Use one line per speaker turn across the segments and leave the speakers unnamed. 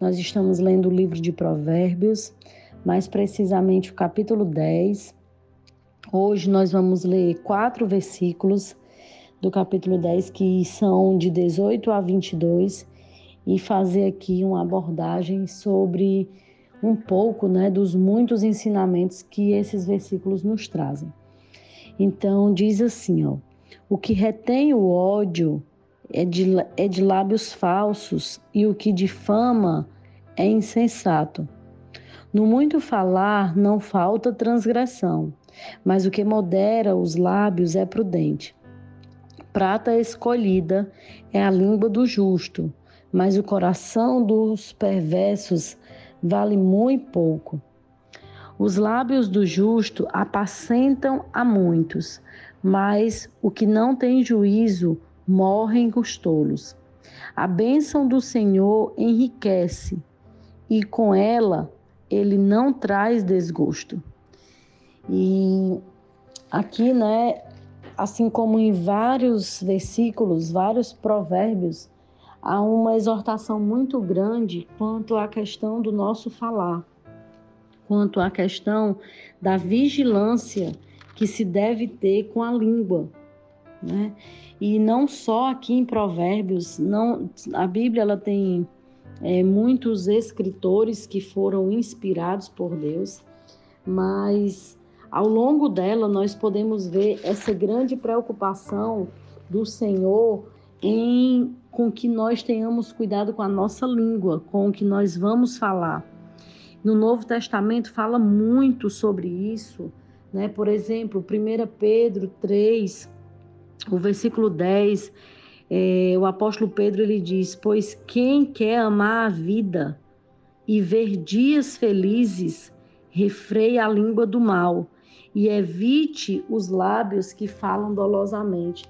Nós estamos lendo o livro de Provérbios, mais precisamente o capítulo 10. Hoje nós vamos ler quatro versículos do capítulo 10 que são de 18 a 22 e fazer aqui uma abordagem sobre um pouco né, dos muitos ensinamentos que esses versículos nos trazem. Então, diz assim: ó, o que retém o ódio é de, é de lábios falsos, e o que difama é insensato. No muito falar não falta transgressão, mas o que modera os lábios é prudente. Prata escolhida é a língua do justo, mas o coração dos perversos vale muito pouco. Os lábios do justo apacentam a muitos, mas o que não tem juízo morrem os tolos. A bênção do Senhor enriquece, e com ela ele não traz desgosto. E aqui, né, assim como em vários versículos, vários provérbios, há uma exortação muito grande quanto à questão do nosso falar, quanto à questão da vigilância que se deve ter com a língua, né? E não só aqui em Provérbios, não, a Bíblia ela tem é, muitos escritores que foram inspirados por Deus, mas ao longo dela nós podemos ver essa grande preocupação do Senhor em com que nós tenhamos cuidado com a nossa língua, com o que nós vamos falar. No Novo Testamento fala muito sobre isso, né? Por exemplo, 1 Pedro 3, o versículo 10, é, o apóstolo Pedro ele diz: Pois quem quer amar a vida e ver dias felizes, refreia a língua do mal e evite os lábios que falam dolosamente.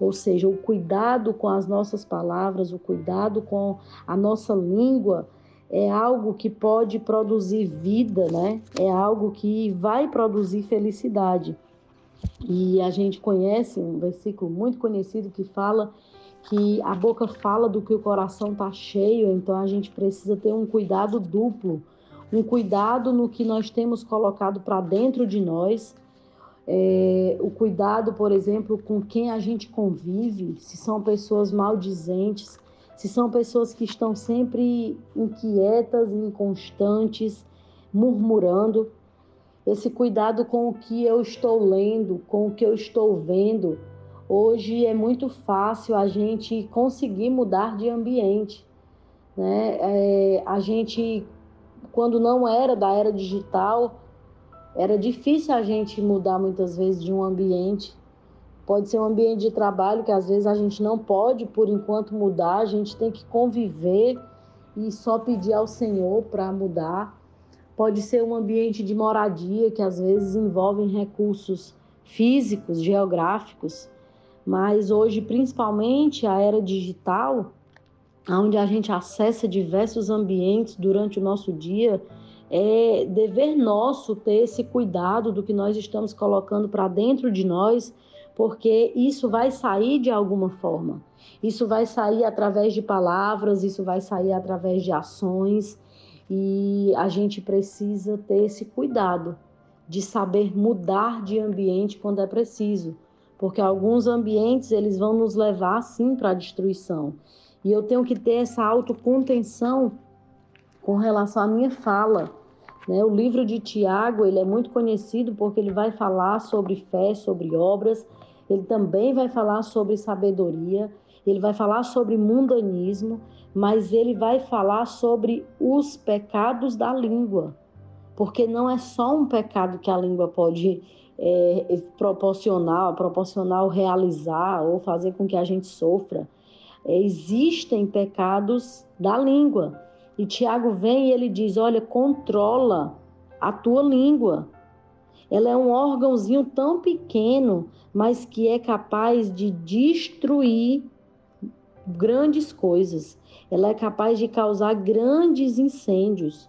Ou seja, o cuidado com as nossas palavras, o cuidado com a nossa língua é algo que pode produzir vida, né? É algo que vai produzir felicidade. E a gente conhece um versículo muito conhecido que fala que a boca fala do que o coração está cheio, então a gente precisa ter um cuidado duplo, um cuidado no que nós temos colocado para dentro de nós, é, o cuidado, por exemplo, com quem a gente convive, se são pessoas maldizentes, se são pessoas que estão sempre inquietas, inconstantes, murmurando esse cuidado com o que eu estou lendo, com o que eu estou vendo. Hoje é muito fácil a gente conseguir mudar de ambiente. Né? É, a gente, quando não era da era digital, era difícil a gente mudar muitas vezes de um ambiente. Pode ser um ambiente de trabalho que às vezes a gente não pode, por enquanto, mudar, a gente tem que conviver e só pedir ao Senhor para mudar. Pode ser um ambiente de moradia que às vezes envolve recursos físicos, geográficos, mas hoje, principalmente a era digital, onde a gente acessa diversos ambientes durante o nosso dia, é dever nosso ter esse cuidado do que nós estamos colocando para dentro de nós, porque isso vai sair de alguma forma. Isso vai sair através de palavras, isso vai sair através de ações, e a gente precisa ter esse cuidado de saber mudar de ambiente quando é preciso, porque alguns ambientes eles vão nos levar sim para a destruição. E eu tenho que ter essa autocontenção com relação à minha fala. Né? O livro de Tiago ele é muito conhecido porque ele vai falar sobre fé, sobre obras, ele também vai falar sobre sabedoria, ele vai falar sobre mundanismo, mas ele vai falar sobre os pecados da língua, porque não é só um pecado que a língua pode é, proporcionar, proporcionar ou realizar ou fazer com que a gente sofra. É, existem pecados da língua. E Tiago vem e ele diz: olha, controla a tua língua. Ela é um órgãozinho tão pequeno, mas que é capaz de destruir grandes coisas. Ela é capaz de causar grandes incêndios.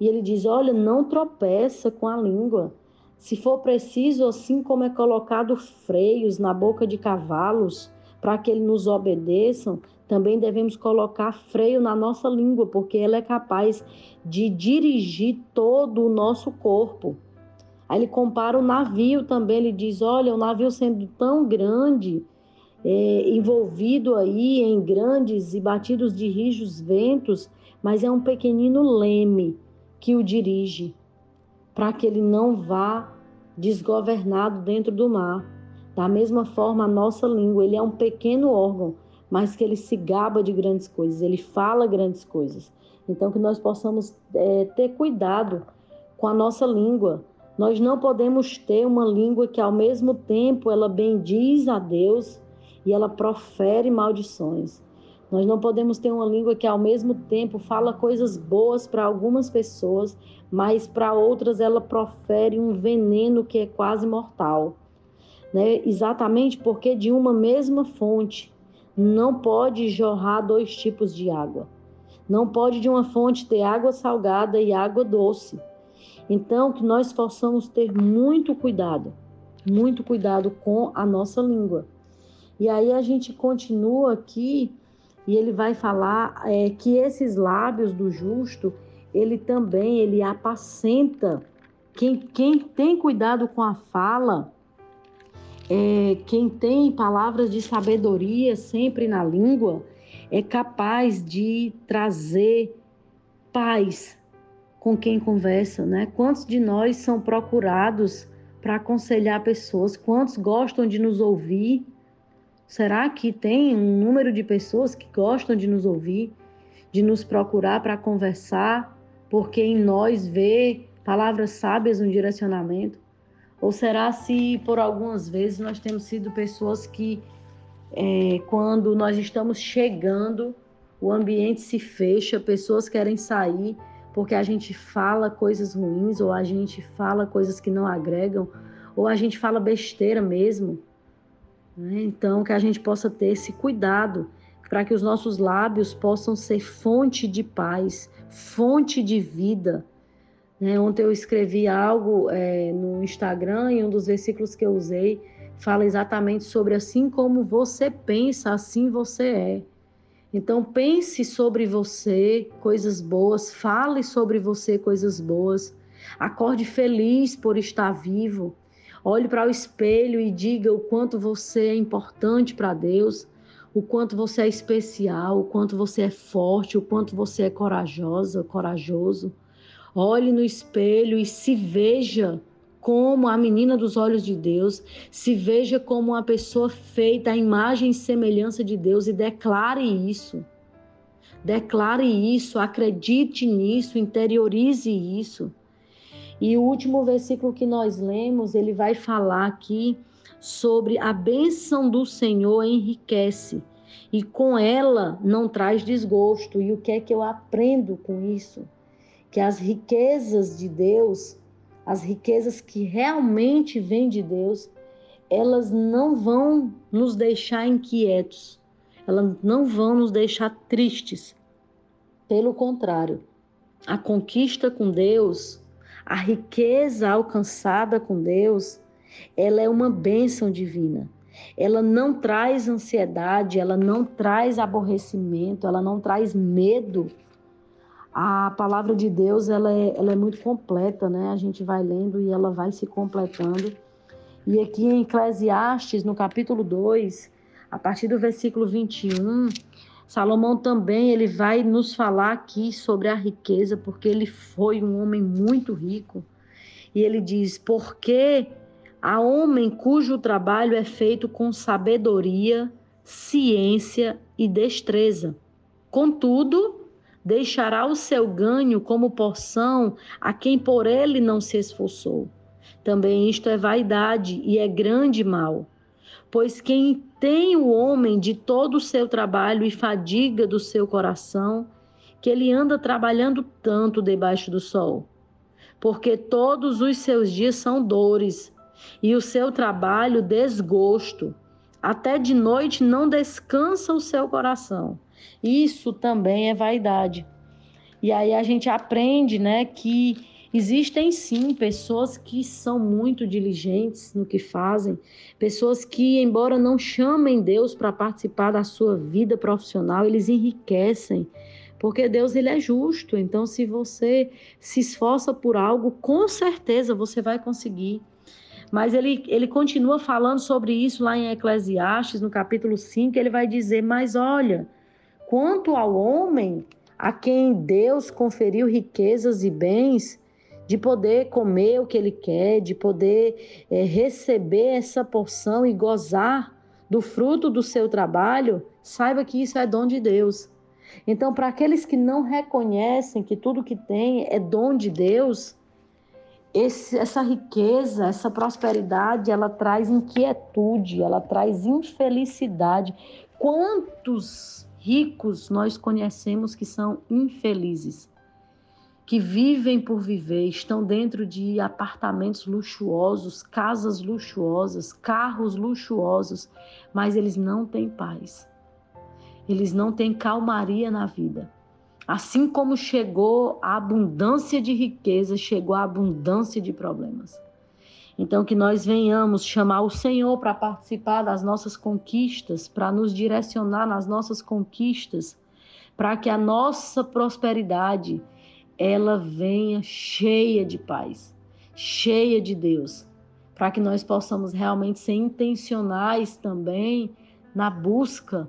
E ele diz: olha, não tropeça com a língua. Se for preciso, assim como é colocado freios na boca de cavalos para que eles nos obedeçam, também devemos colocar freio na nossa língua, porque ela é capaz de dirigir todo o nosso corpo. Aí ele compara o navio também, ele diz: olha, o navio sendo tão grande, é, envolvido aí em grandes e batidos de rijos ventos, mas é um pequenino leme que o dirige, para que ele não vá desgovernado dentro do mar. Da mesma forma, a nossa língua, ele é um pequeno órgão, mas que ele se gaba de grandes coisas, ele fala grandes coisas. Então, que nós possamos é, ter cuidado com a nossa língua. Nós não podemos ter uma língua que, ao mesmo tempo, ela bendiz a Deus e ela profere maldições. Nós não podemos ter uma língua que, ao mesmo tempo, fala coisas boas para algumas pessoas, mas para outras ela profere um veneno que é quase mortal. Né? Exatamente porque de uma mesma fonte não pode jorrar dois tipos de água. Não pode de uma fonte ter água salgada e água doce. Então, que nós possamos ter muito cuidado, muito cuidado com a nossa língua. E aí a gente continua aqui e ele vai falar é, que esses lábios do justo, ele também ele apacenta. Quem, quem tem cuidado com a fala, é, quem tem palavras de sabedoria sempre na língua é capaz de trazer paz com quem conversa, né? Quantos de nós são procurados para aconselhar pessoas? Quantos gostam de nos ouvir? Será que tem um número de pessoas que gostam de nos ouvir, de nos procurar para conversar, porque em nós vê palavras sábias no direcionamento? Ou será se por algumas vezes nós temos sido pessoas que, é, quando nós estamos chegando, o ambiente se fecha, pessoas querem sair porque a gente fala coisas ruins, ou a gente fala coisas que não agregam, ou a gente fala besteira mesmo. Né? Então, que a gente possa ter esse cuidado para que os nossos lábios possam ser fonte de paz, fonte de vida né? Ontem eu escrevi algo é, no Instagram e um dos versículos que eu usei fala exatamente sobre assim como você pensa, assim você é. Então pense sobre você coisas boas, fale sobre você coisas boas, acorde feliz por estar vivo. Olhe para o espelho e diga o quanto você é importante para Deus, o quanto você é especial, o quanto você é forte, o quanto você é corajosa, corajoso. Olhe no espelho e se veja como a menina dos olhos de Deus, se veja como uma pessoa feita à imagem e semelhança de Deus e declare isso. Declare isso, acredite nisso, interiorize isso. E o último versículo que nós lemos, ele vai falar aqui sobre a bênção do Senhor enriquece e com ela não traz desgosto. E o que é que eu aprendo com isso? que as riquezas de Deus, as riquezas que realmente vêm de Deus, elas não vão nos deixar inquietos, elas não vão nos deixar tristes. Pelo contrário, a conquista com Deus, a riqueza alcançada com Deus, ela é uma bênção divina. Ela não traz ansiedade, ela não traz aborrecimento, ela não traz medo a palavra de Deus ela é, ela é muito completa, né? A gente vai lendo e ela vai se completando. E aqui em Eclesiastes, no capítulo 2, a partir do versículo 21, Salomão também ele vai nos falar aqui sobre a riqueza, porque ele foi um homem muito rico. E ele diz: "Porque há homem cujo trabalho é feito com sabedoria, ciência e destreza. Contudo, deixará o seu ganho como porção a quem por ele não se esforçou. Também isto é vaidade e é grande mal. Pois quem tem o homem de todo o seu trabalho e fadiga do seu coração, que ele anda trabalhando tanto debaixo do sol. Porque todos os seus dias são dores, e o seu trabalho desgosto. Até de noite não descansa o seu coração. Isso também é vaidade. E aí a gente aprende, né, que Existem sim pessoas que são muito diligentes no que fazem, pessoas que, embora não chamem Deus para participar da sua vida profissional, eles enriquecem, porque Deus ele é justo. Então, se você se esforça por algo, com certeza você vai conseguir. Mas ele, ele continua falando sobre isso lá em Eclesiastes, no capítulo 5, ele vai dizer: Mas olha, quanto ao homem a quem Deus conferiu riquezas e bens, de poder comer o que ele quer, de poder é, receber essa porção e gozar do fruto do seu trabalho, saiba que isso é dom de Deus. Então, para aqueles que não reconhecem que tudo que tem é dom de Deus, esse, essa riqueza, essa prosperidade, ela traz inquietude, ela traz infelicidade. Quantos ricos nós conhecemos que são infelizes? Que vivem por viver, estão dentro de apartamentos luxuosos, casas luxuosas, carros luxuosos, mas eles não têm paz. Eles não têm calmaria na vida. Assim como chegou a abundância de riqueza, chegou a abundância de problemas. Então, que nós venhamos chamar o Senhor para participar das nossas conquistas, para nos direcionar nas nossas conquistas, para que a nossa prosperidade ela venha cheia de paz, cheia de Deus, para que nós possamos realmente ser intencionais também na busca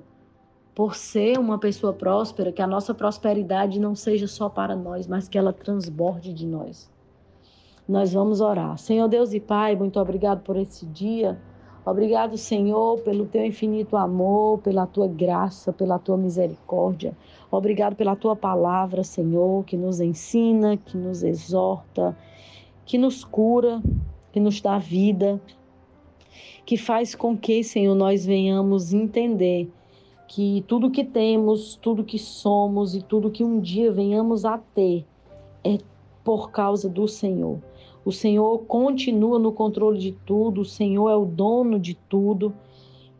por ser uma pessoa próspera, que a nossa prosperidade não seja só para nós, mas que ela transborde de nós. Nós vamos orar. Senhor Deus e Pai, muito obrigado por esse dia. Obrigado, Senhor, pelo teu infinito amor, pela tua graça, pela tua misericórdia. Obrigado pela tua palavra, Senhor, que nos ensina, que nos exorta, que nos cura, que nos dá vida, que faz com que, Senhor, nós venhamos entender que tudo que temos, tudo que somos e tudo que um dia venhamos a ter é por causa do Senhor. O Senhor continua no controle de tudo, o Senhor é o dono de tudo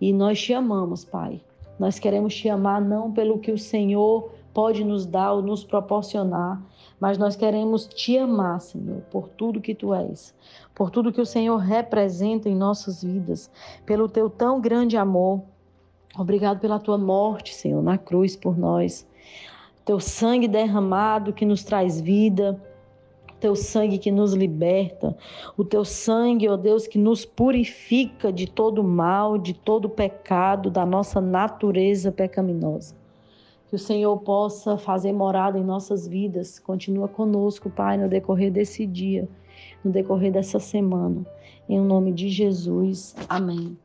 e nós te amamos, Pai. Nós queremos te amar não pelo que o Senhor pode nos dar ou nos proporcionar, mas nós queremos te amar, Senhor, por tudo que tu és, por tudo que o Senhor representa em nossas vidas, pelo teu tão grande amor. Obrigado pela tua morte, Senhor, na cruz por nós. Teu sangue derramado que nos traz vida teu sangue que nos liberta, o teu sangue, ó Deus, que nos purifica de todo mal, de todo pecado, da nossa natureza pecaminosa. Que o Senhor possa fazer morada em nossas vidas. Continua conosco, Pai, no decorrer desse dia, no decorrer dessa semana. Em nome de Jesus. Amém.